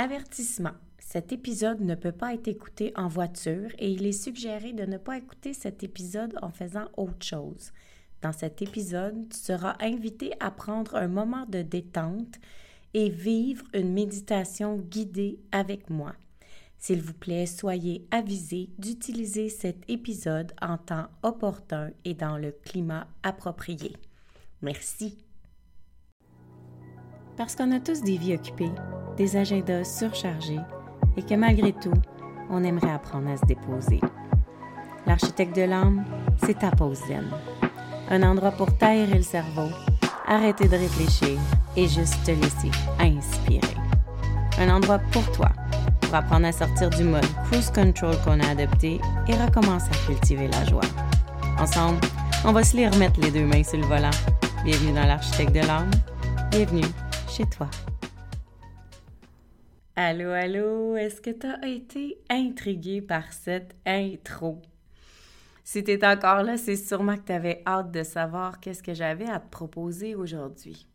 Avertissement. Cet épisode ne peut pas être écouté en voiture et il est suggéré de ne pas écouter cet épisode en faisant autre chose. Dans cet épisode, tu seras invité à prendre un moment de détente et vivre une méditation guidée avec moi. S'il vous plaît, soyez avisés d'utiliser cet épisode en temps opportun et dans le climat approprié. Merci. Parce qu'on a tous des vies occupées, des agendas surchargés et que malgré tout, on aimerait apprendre à se déposer. L'architecte de l'âme, c'est ta pause zen. Un endroit pour taire le cerveau, arrêter de réfléchir et juste te laisser inspirer. Un endroit pour toi pour apprendre à sortir du mode cruise control qu'on a adopté et recommencer à cultiver la joie. Ensemble, on va se les remettre les deux mains sur le volant. Bienvenue dans l'architecte de l'âme. Bienvenue chez toi. Allô, allô, est-ce que tu as été intrigué par cette intro? Si tu es encore là, c'est sûrement que tu avais hâte de savoir qu'est-ce que j'avais à te proposer aujourd'hui.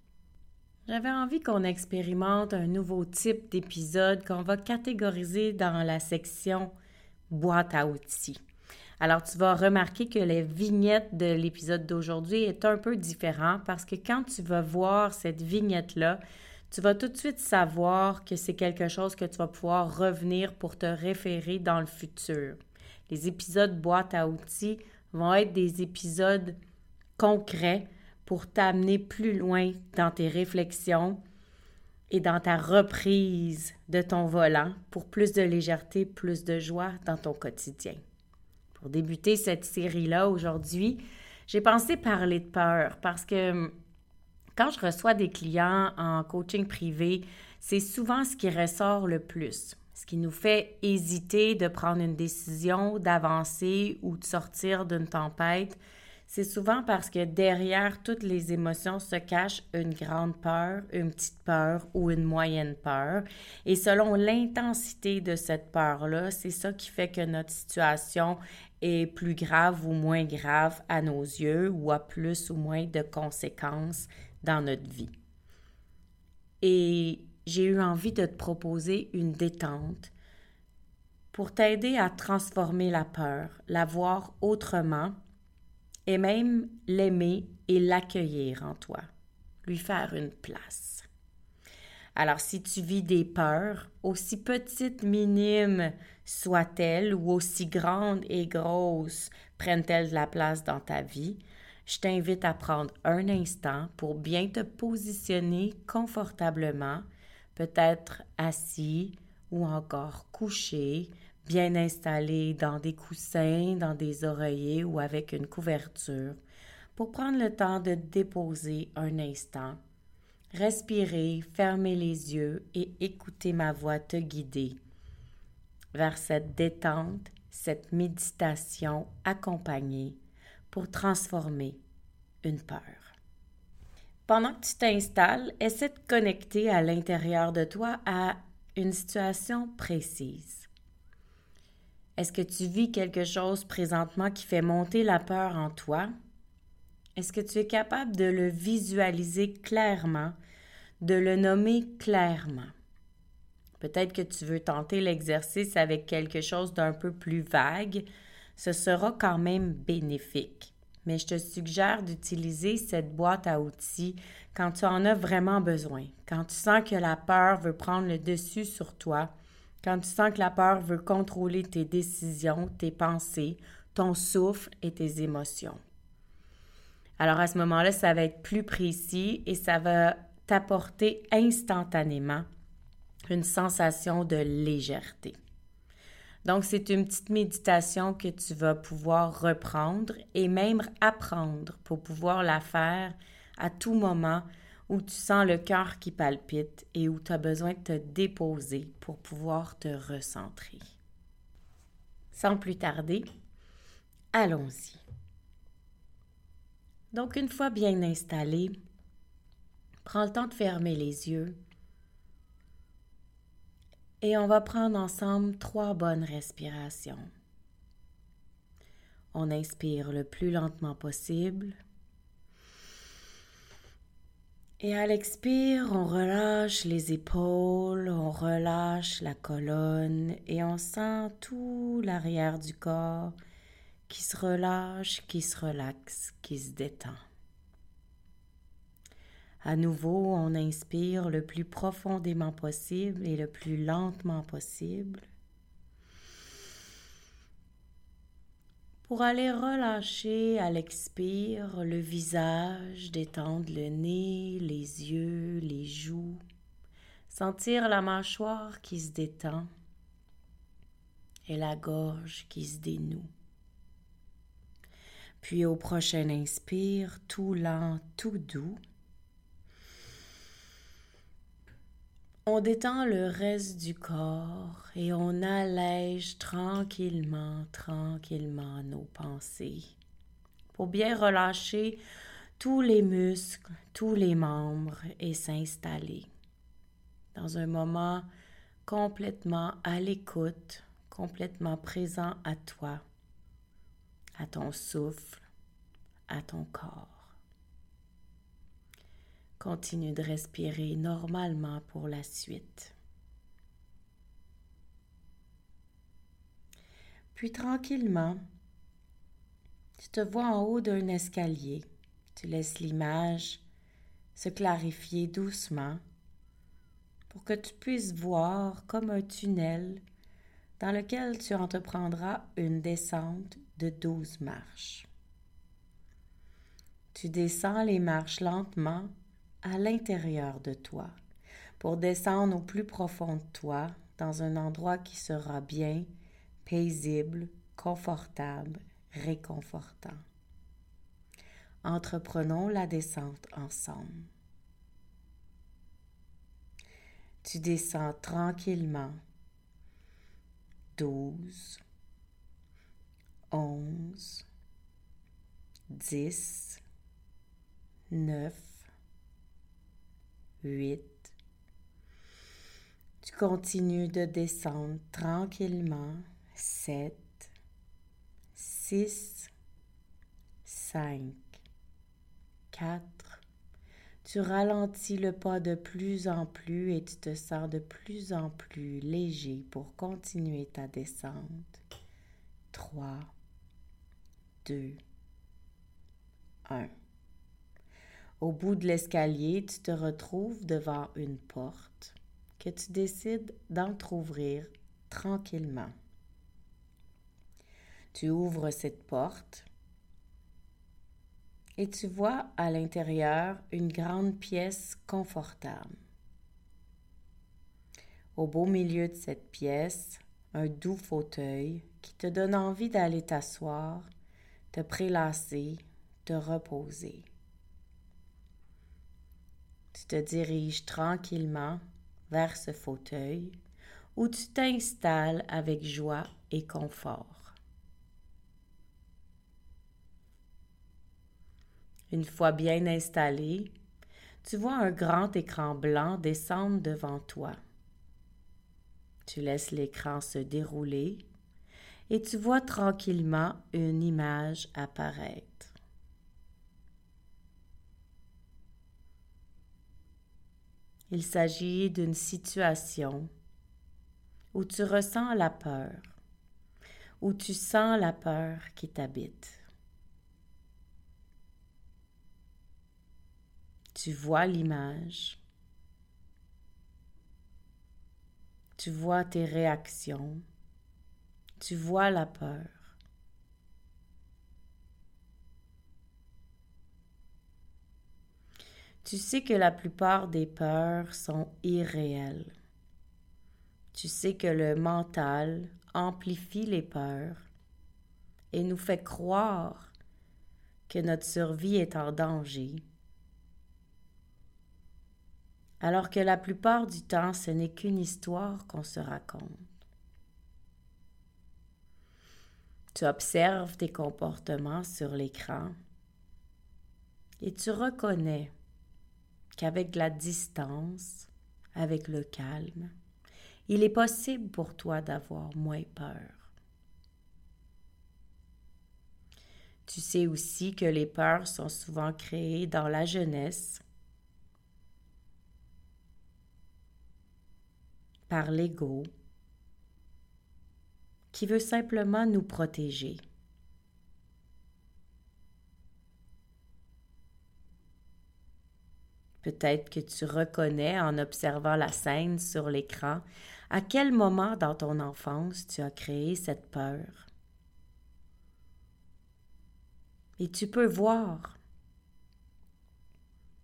J'avais envie qu'on expérimente un nouveau type d'épisode qu'on va catégoriser dans la section boîte à outils. Alors, tu vas remarquer que la vignette de l'épisode d'aujourd'hui est un peu différent parce que quand tu vas voir cette vignette-là, tu vas tout de suite savoir que c'est quelque chose que tu vas pouvoir revenir pour te référer dans le futur. Les épisodes boîte à outils vont être des épisodes concrets pour t'amener plus loin dans tes réflexions et dans ta reprise de ton volant pour plus de légèreté, plus de joie dans ton quotidien. Pour débuter cette série-là aujourd'hui, j'ai pensé parler de peur parce que hum, quand je reçois des clients en coaching privé, c'est souvent ce qui ressort le plus, ce qui nous fait hésiter de prendre une décision, d'avancer ou de sortir d'une tempête c'est souvent parce que derrière toutes les émotions se cache une grande peur, une petite peur ou une moyenne peur. Et selon l'intensité de cette peur-là, c'est ça qui fait que notre situation est plus grave ou moins grave à nos yeux ou a plus ou moins de conséquences dans notre vie. Et j'ai eu envie de te proposer une détente pour t'aider à transformer la peur, la voir autrement et même l'aimer et l'accueillir en toi, lui faire une place. Alors si tu vis des peurs, aussi petites, minimes soient-elles, ou aussi grandes et grosses prennent-elles de la place dans ta vie, je t'invite à prendre un instant pour bien te positionner confortablement, peut-être assis ou encore couché, bien installé dans des coussins, dans des oreillers ou avec une couverture, pour prendre le temps de déposer un instant, respirer, fermer les yeux et écouter ma voix te guider vers cette détente, cette méditation accompagnée pour transformer une peur. Pendant que tu t'installes, essaie de connecter à l'intérieur de toi à une situation précise. Est-ce que tu vis quelque chose présentement qui fait monter la peur en toi? Est-ce que tu es capable de le visualiser clairement, de le nommer clairement? Peut-être que tu veux tenter l'exercice avec quelque chose d'un peu plus vague. Ce sera quand même bénéfique. Mais je te suggère d'utiliser cette boîte à outils quand tu en as vraiment besoin, quand tu sens que la peur veut prendre le dessus sur toi quand tu sens que la peur veut contrôler tes décisions, tes pensées, ton souffle et tes émotions. Alors à ce moment-là, ça va être plus précis et ça va t'apporter instantanément une sensation de légèreté. Donc, c'est une petite méditation que tu vas pouvoir reprendre et même apprendre pour pouvoir la faire à tout moment où tu sens le cœur qui palpite et où tu as besoin de te déposer pour pouvoir te recentrer. Sans plus tarder, allons-y. Donc une fois bien installé, prends le temps de fermer les yeux et on va prendre ensemble trois bonnes respirations. On inspire le plus lentement possible Et à l'expire, on relâche les épaules, on relâche la colonne et on sent tout l'arrière du corps qui se relâche, qui se relaxe, qui se détend. À nouveau, on inspire le plus profondément possible et le plus lentement possible. Pour aller relâcher à l'expire le visage, détendre le nez, les yeux, les joues, sentir la mâchoire qui se détend et la gorge qui se dénoue. Puis au prochain inspire, tout lent, tout doux, On détend le reste du corps et on allège tranquillement, tranquillement nos pensées. Pour bien relâcher tous les muscles, tous les membres et s'installer. Dans un moment complètement à l'écoute, complètement présent à toi, à ton souffle, à ton corps. Continue de respirer normalement pour la suite. Puis tranquillement, tu te vois en haut d'un escalier. Tu laisses l'image se clarifier doucement pour que tu puisses voir comme un tunnel dans lequel tu entreprendras une descente de douze marches. Tu descends les marches lentement à l'intérieur de toi pour descendre au plus profond de toi dans un endroit qui sera bien, paisible, confortable, réconfortant. Entreprenons la descente ensemble. Tu descends tranquillement. Douze, onze, dix, neuf, 8. Tu continues de descendre tranquillement. 7, 6, 5, 4. Tu ralentis le pas de plus en plus et tu te sens de plus en plus léger pour continuer ta descente. 3, 2, 1. Au bout de l'escalier, tu te retrouves devant une porte que tu décides d'entr'ouvrir tranquillement. Tu ouvres cette porte et tu vois à l'intérieur une grande pièce confortable. Au beau milieu de cette pièce, un doux fauteuil qui te donne envie d'aller t'asseoir, te prélasser, te reposer. Tu te diriges tranquillement vers ce fauteuil où tu t'installes avec joie et confort. Une fois bien installé, tu vois un grand écran blanc descendre devant toi. Tu laisses l'écran se dérouler et tu vois tranquillement une image apparaître. Il s'agit d'une situation où tu ressens la peur, où tu sens la peur qui t'habite. Tu vois l'image, tu vois tes réactions, tu vois la peur. Tu sais que la plupart des peurs sont irréelles. Tu sais que le mental amplifie les peurs et nous fait croire que notre survie est en danger, alors que la plupart du temps ce n'est qu'une histoire qu'on se raconte. Tu observes tes comportements sur l'écran et tu reconnais qu'avec la distance, avec le calme, il est possible pour toi d'avoir moins peur. Tu sais aussi que les peurs sont souvent créées dans la jeunesse par l'ego, qui veut simplement nous protéger. Peut-être que tu reconnais en observant la scène sur l'écran à quel moment dans ton enfance tu as créé cette peur. Et tu peux voir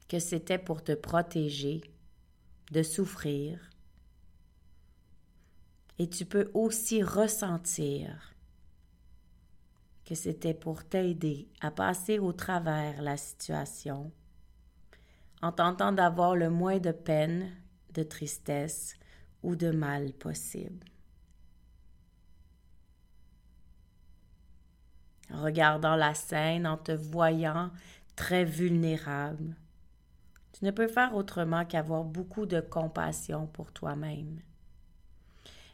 que c'était pour te protéger de souffrir. Et tu peux aussi ressentir que c'était pour t'aider à passer au travers la situation en tentant d'avoir le moins de peine, de tristesse ou de mal possible. En regardant la scène, en te voyant très vulnérable, tu ne peux faire autrement qu'avoir beaucoup de compassion pour toi-même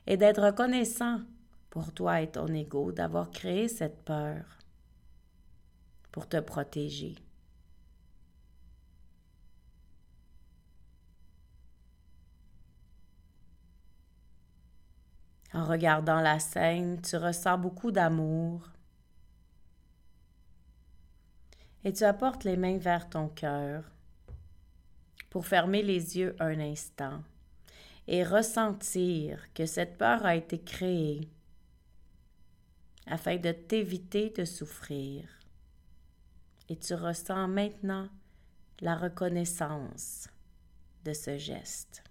et d'être reconnaissant pour toi et ton ego d'avoir créé cette peur pour te protéger. En regardant la scène, tu ressens beaucoup d'amour et tu apportes les mains vers ton cœur pour fermer les yeux un instant et ressentir que cette peur a été créée afin de t'éviter de souffrir. Et tu ressens maintenant la reconnaissance de ce geste.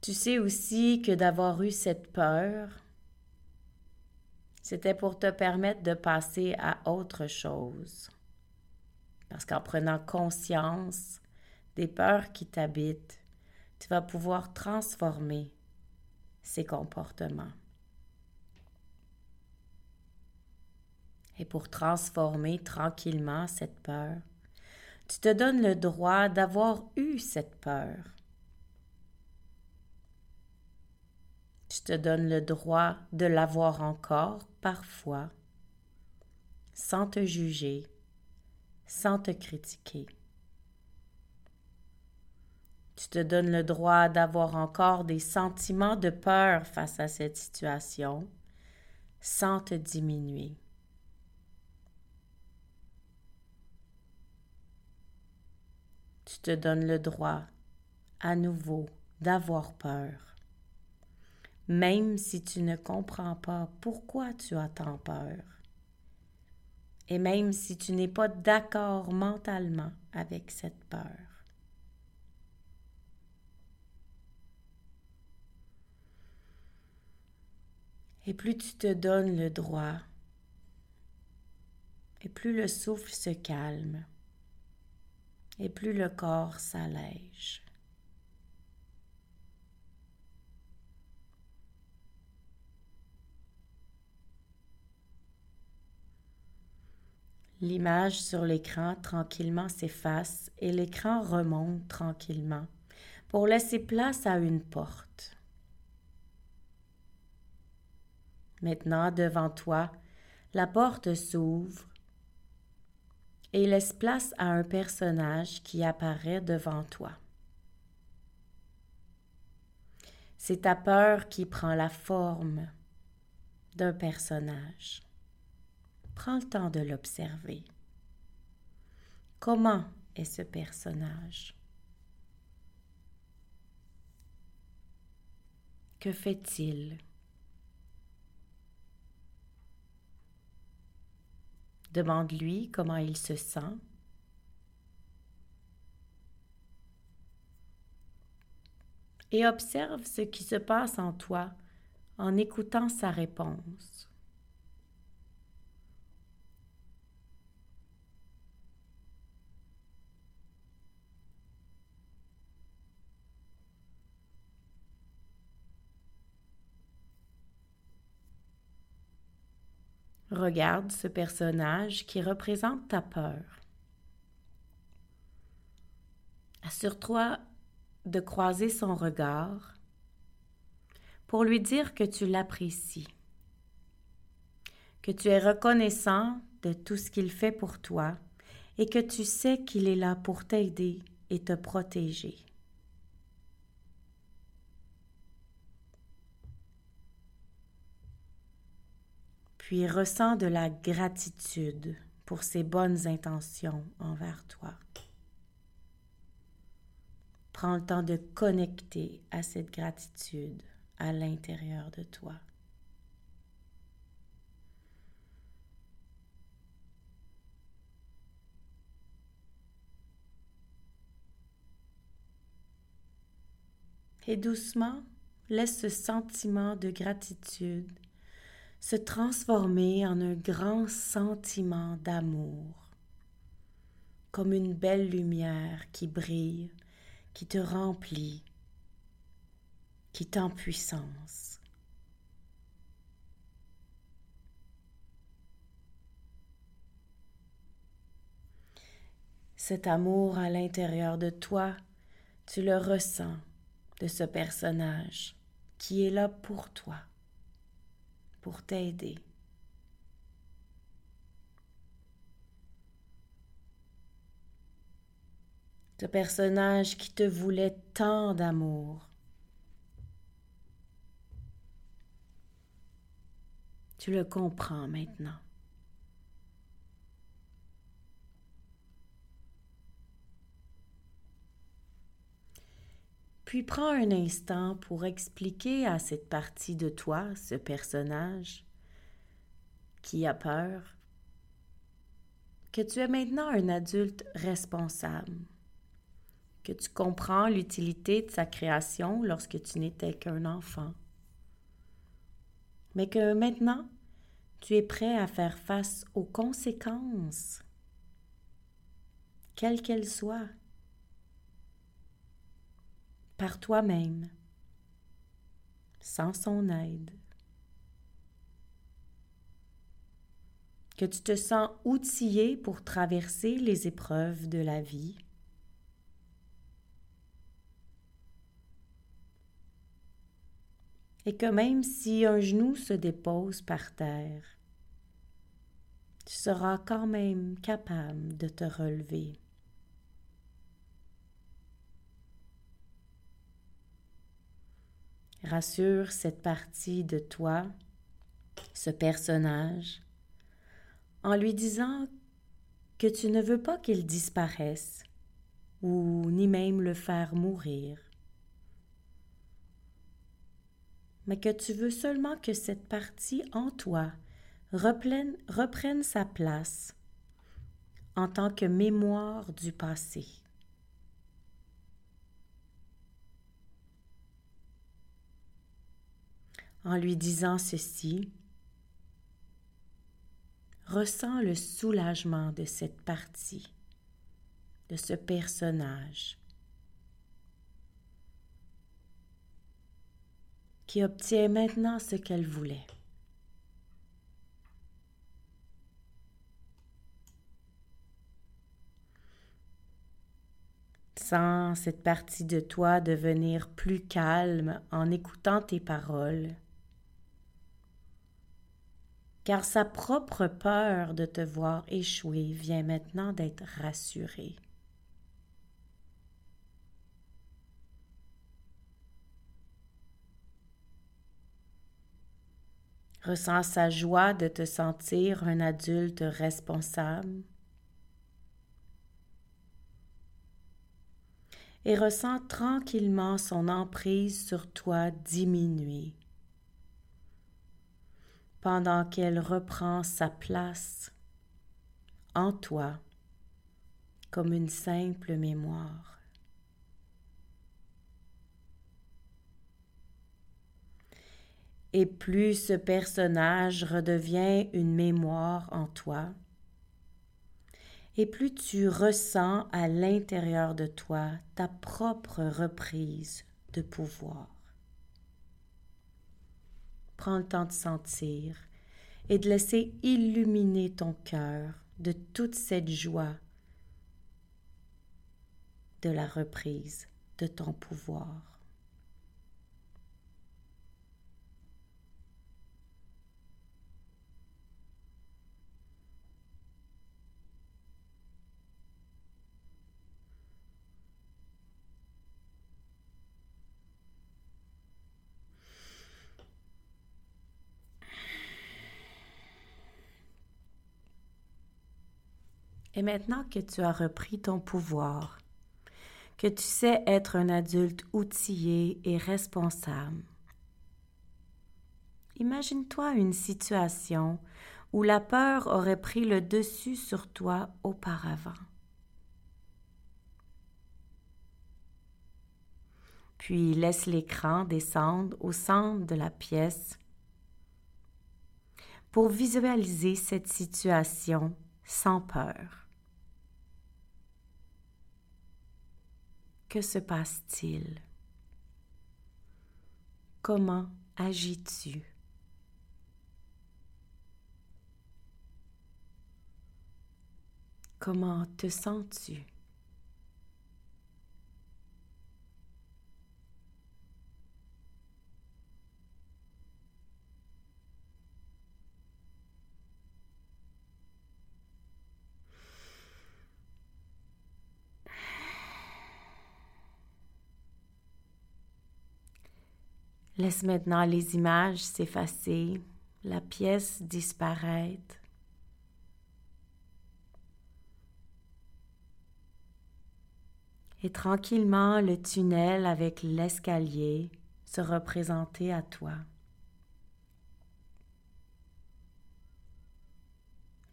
Tu sais aussi que d'avoir eu cette peur, c'était pour te permettre de passer à autre chose. Parce qu'en prenant conscience des peurs qui t'habitent, tu vas pouvoir transformer ces comportements. Et pour transformer tranquillement cette peur, tu te donnes le droit d'avoir eu cette peur Tu te donnes le droit de l'avoir encore parfois, sans te juger, sans te critiquer. Tu te donnes le droit d'avoir encore des sentiments de peur face à cette situation, sans te diminuer. Tu te donnes le droit à nouveau d'avoir peur même si tu ne comprends pas pourquoi tu as tant peur. Et même si tu n'es pas d'accord mentalement avec cette peur. Et plus tu te donnes le droit, et plus le souffle se calme, et plus le corps s'allège. L'image sur l'écran tranquillement s'efface et l'écran remonte tranquillement pour laisser place à une porte. Maintenant, devant toi, la porte s'ouvre et laisse place à un personnage qui apparaît devant toi. C'est ta peur qui prend la forme d'un personnage. Prends le temps de l'observer. Comment est ce personnage? Que fait-il? Demande-lui comment il se sent. Et observe ce qui se passe en toi en écoutant sa réponse. Regarde ce personnage qui représente ta peur. Assure-toi de croiser son regard pour lui dire que tu l'apprécies, que tu es reconnaissant de tout ce qu'il fait pour toi et que tu sais qu'il est là pour t'aider et te protéger. Puis ressens de la gratitude pour ses bonnes intentions envers toi. Prends le temps de connecter à cette gratitude à l'intérieur de toi. Et doucement, laisse ce sentiment de gratitude se transformer en un grand sentiment d'amour, comme une belle lumière qui brille, qui te remplit, qui puissance. Cet amour à l'intérieur de toi, tu le ressens de ce personnage qui est là pour toi, pour t'aider. Ce personnage qui te voulait tant d'amour. Tu le comprends maintenant. Puis prends un instant pour expliquer à cette partie de toi, ce personnage qui a peur, que tu es maintenant un adulte responsable, que tu comprends l'utilité de sa création lorsque tu n'étais qu'un enfant, mais que maintenant tu es prêt à faire face aux conséquences, quelles qu'elles soient par toi-même, sans son aide. Que tu te sens outillé pour traverser les épreuves de la vie. Et que même si un genou se dépose par terre, tu seras quand même capable de te relever. Rassure cette partie de toi, ce personnage, en lui disant que tu ne veux pas qu'il disparaisse ou ni même le faire mourir, mais que tu veux seulement que cette partie en toi reprenne, sa place en tant que mémoire du passé. En lui disant ceci, ressens le soulagement de cette partie, de ce personnage, qui obtient maintenant ce qu'elle voulait. Sens cette partie de toi devenir plus calme en écoutant tes paroles car sa propre peur de te voir échouer vient maintenant d'être rassurée. Ressens sa joie de te sentir un adulte responsable et ressens tranquillement son emprise sur toi diminuer pendant qu'elle reprend sa place en toi comme une simple mémoire. Et plus ce personnage redevient une mémoire en toi, et plus tu ressens à l'intérieur de toi ta propre reprise de pouvoir. Prends le temps de sentir et de laisser illuminer ton cœur de toute cette joie de la reprise de ton pouvoir. Maintenant que tu as repris ton pouvoir, que tu sais être un adulte outillé et responsable, imagine-toi une situation où la peur aurait pris le dessus sur toi auparavant. Puis laisse l'écran descendre au centre de la pièce pour visualiser cette situation sans peur. Que se passe-t-il? Comment agis-tu? Comment te sens-tu? Laisse maintenant les images s'effacer, la pièce disparaître. Et tranquillement le tunnel avec l'escalier se représenter à toi.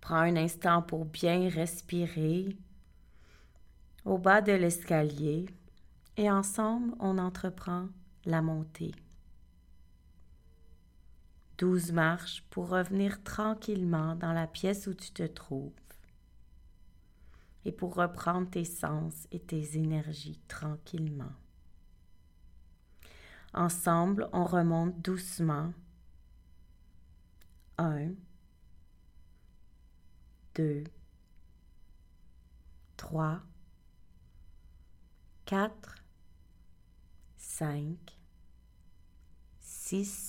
Prends un instant pour bien respirer au bas de l'escalier et ensemble on entreprend la montée douze marches pour revenir tranquillement dans la pièce où tu te trouves et pour reprendre tes sens et tes énergies tranquillement. Ensemble, on remonte doucement. Un, deux, trois, quatre, cinq, six,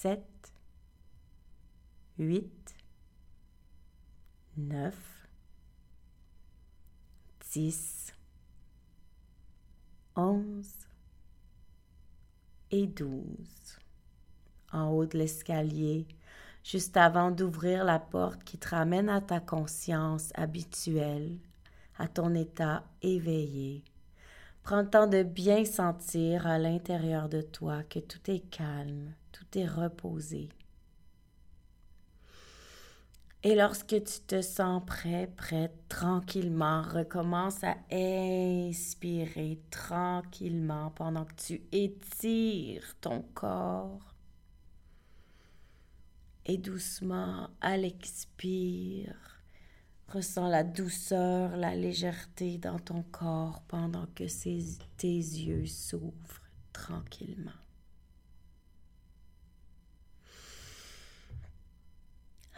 7, 8, 9, 10, 11 et 12. En haut de l'escalier, juste avant d'ouvrir la porte qui te ramène à ta conscience habituelle, à ton état éveillé. Prends le temps de bien sentir à l'intérieur de toi que tout est calme, tout est reposé. Et lorsque tu te sens prêt, prête, tranquillement, recommence à inspirer tranquillement pendant que tu étires ton corps. Et doucement, à l'expire, ressens la douceur, la légèreté dans ton corps pendant que tes yeux s'ouvrent tranquillement.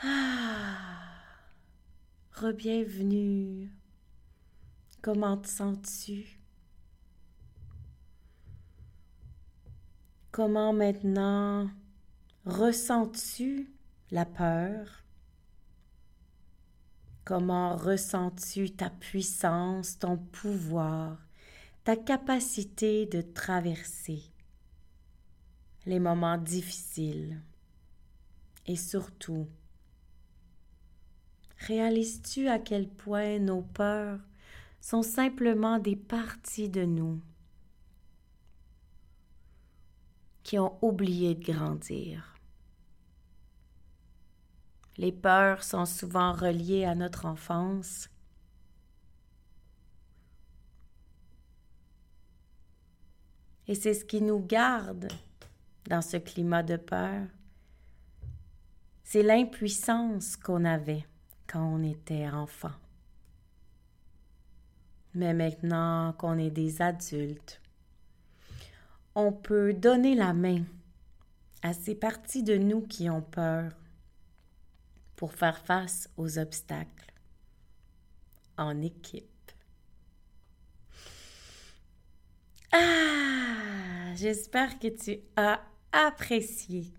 Ah, re-bienvenue. Comment te sens-tu? Comment maintenant ressens-tu la peur? Comment ressens-tu ta puissance, ton pouvoir, ta capacité de traverser les moments difficiles et surtout Réalises-tu à quel point nos peurs sont simplement des parties de nous qui ont oublié de grandir? Les peurs sont souvent reliées à notre enfance. Et c'est ce qui nous garde dans ce climat de peur. C'est l'impuissance qu'on avait on était enfant. Mais maintenant qu'on est des adultes, on peut donner la main à ces parties de nous qui ont peur pour faire face aux obstacles en équipe. Ah, j'espère que tu as apprécié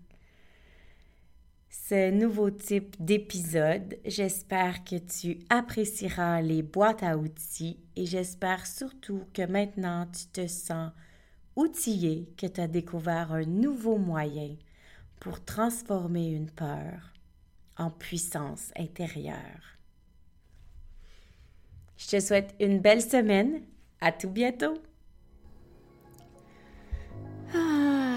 nouveau type d'épisode. J'espère que tu apprécieras les boîtes à outils et j'espère surtout que maintenant tu te sens outillé, que tu as découvert un nouveau moyen pour transformer une peur en puissance intérieure. Je te souhaite une belle semaine. À tout bientôt. Ah,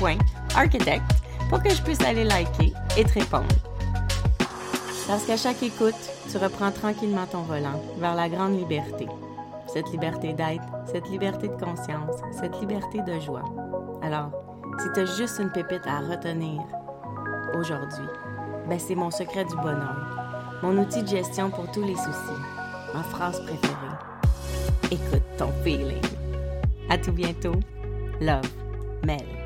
melcy.soul.architect pour que je puisse aller liker et te répondre. Parce qu'à chaque écoute, tu reprends tranquillement ton volant vers la grande liberté. Cette liberté d'être, cette liberté de conscience, cette liberté de joie. Alors, si tu juste une pépite à retenir aujourd'hui, ben c'est mon secret du bonheur, mon outil de gestion pour tous les soucis, ma phrase préférée. Écoute ton feeling. À tout bientôt. Love, Mel.